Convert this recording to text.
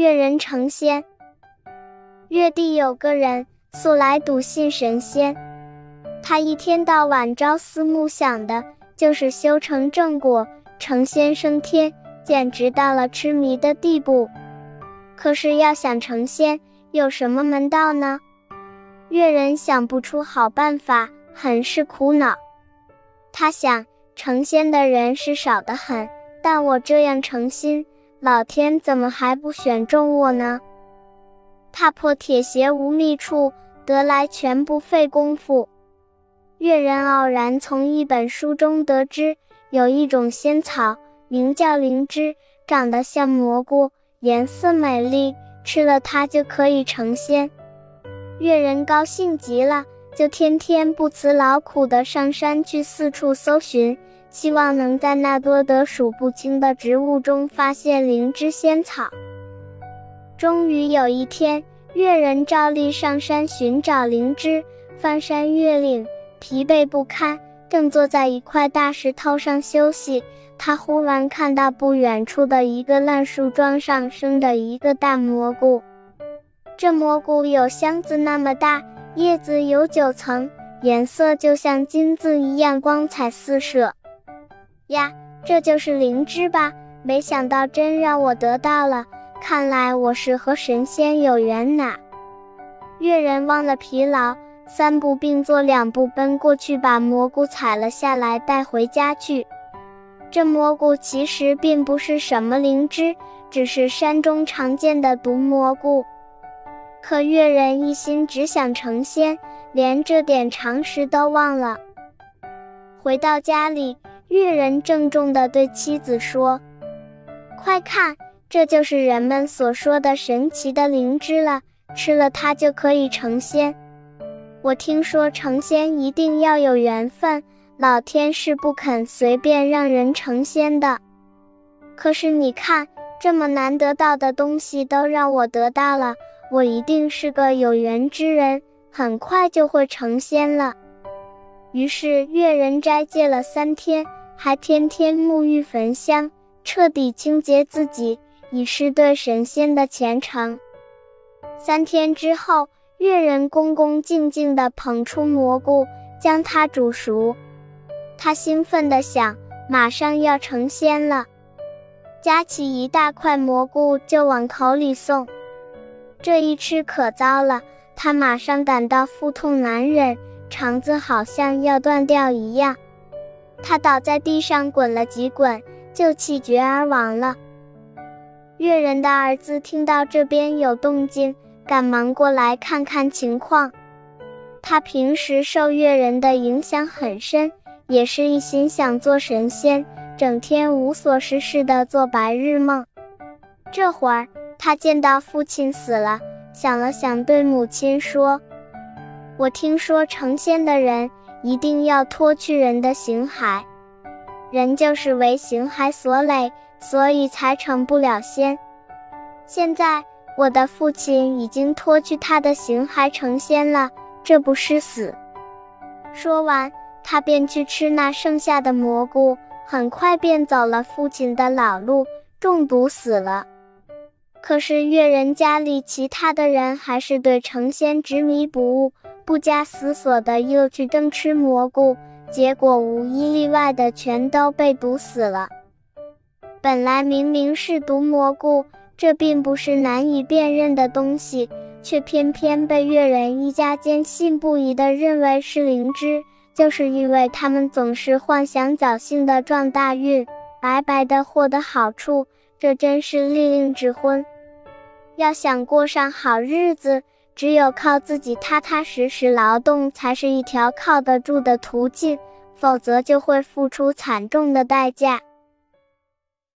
越人成仙。越地有个人，素来笃信神仙，他一天到晚朝思暮想的就是修成正果，成仙升天，简直到了痴迷的地步。可是要想成仙，有什么门道呢？越人想不出好办法，很是苦恼。他想，成仙的人是少得很，但我这样诚心。老天怎么还不选中我呢？踏破铁鞋无觅处，得来全不费工夫。越人偶然从一本书中得知，有一种仙草，名叫灵芝，长得像蘑菇，颜色美丽，吃了它就可以成仙。越人高兴极了，就天天不辞劳苦地上山去四处搜寻。希望能在那多得数不清的植物中发现灵芝仙草。终于有一天，越人照例上山寻找灵芝，翻山越岭，疲惫不堪，正坐在一块大石头上休息，他忽然看到不远处的一个烂树桩上生着一个大蘑菇。这蘑菇有箱子那么大，叶子有九层，颜色就像金子一样光彩四射。呀，这就是灵芝吧？没想到真让我得到了，看来我是和神仙有缘呐！越人忘了疲劳，三步并作两步奔过去，把蘑菇采了下来，带回家去。这蘑菇其实并不是什么灵芝，只是山中常见的毒蘑菇。可越人一心只想成仙，连这点常识都忘了。回到家里。越人郑重地对妻子说：“快看，这就是人们所说的神奇的灵芝了，吃了它就可以成仙。我听说成仙一定要有缘分，老天是不肯随便让人成仙的。可是你看，这么难得到的东西都让我得到了，我一定是个有缘之人，很快就会成仙了。”于是越人斋戒了三天。还天天沐浴焚香，彻底清洁自己，以示对神仙的虔诚。三天之后，月人恭恭敬敬地捧出蘑菇，将它煮熟。他兴奋地想，马上要成仙了，夹起一大块蘑菇就往口里送。这一吃可糟了，他马上感到腹痛难忍，肠子好像要断掉一样。他倒在地上滚了几滚，就气绝而亡了。越人的儿子听到这边有动静，赶忙过来看看情况。他平时受越人的影响很深，也是一心想做神仙，整天无所事事的做白日梦。这会儿他见到父亲死了，想了想，对母亲说：“我听说成仙的人。”一定要脱去人的形骸，人就是为形骸所累，所以才成不了仙。现在我的父亲已经脱去他的形骸成仙了，这不是死？说完，他便去吃那剩下的蘑菇，很快便走了父亲的老路，中毒死了。可是越人家里其他的人还是对成仙执迷不悟。不加思索的又去争吃蘑菇，结果无一例外的全都被毒死了。本来明明是毒蘑菇，这并不是难以辨认的东西，却偏偏被越人一家坚信不疑的认为是灵芝，就是因为他们总是幻想侥幸的撞大运，白白的获得好处，这真是利令智昏。要想过上好日子。只有靠自己踏踏实实劳动，才是一条靠得住的途径，否则就会付出惨重的代价。